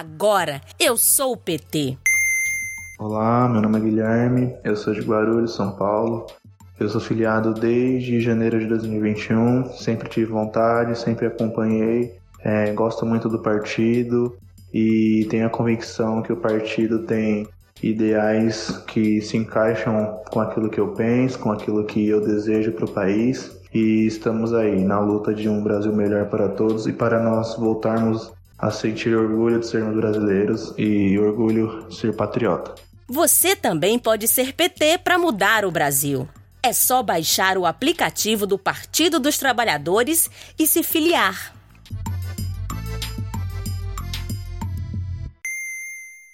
Agora eu sou o PT. Olá, meu nome é Guilherme, eu sou de Guarulhos, São Paulo. Eu sou filiado desde janeiro de 2021, sempre tive vontade, sempre acompanhei, é, gosto muito do partido e tenho a convicção que o partido tem ideais que se encaixam com aquilo que eu penso, com aquilo que eu desejo para o país e estamos aí na luta de um Brasil melhor para todos e para nós voltarmos a sentir orgulho de sermos brasileiros e orgulho de ser patriota. Você também pode ser PT para mudar o Brasil. É só baixar o aplicativo do Partido dos Trabalhadores e se filiar.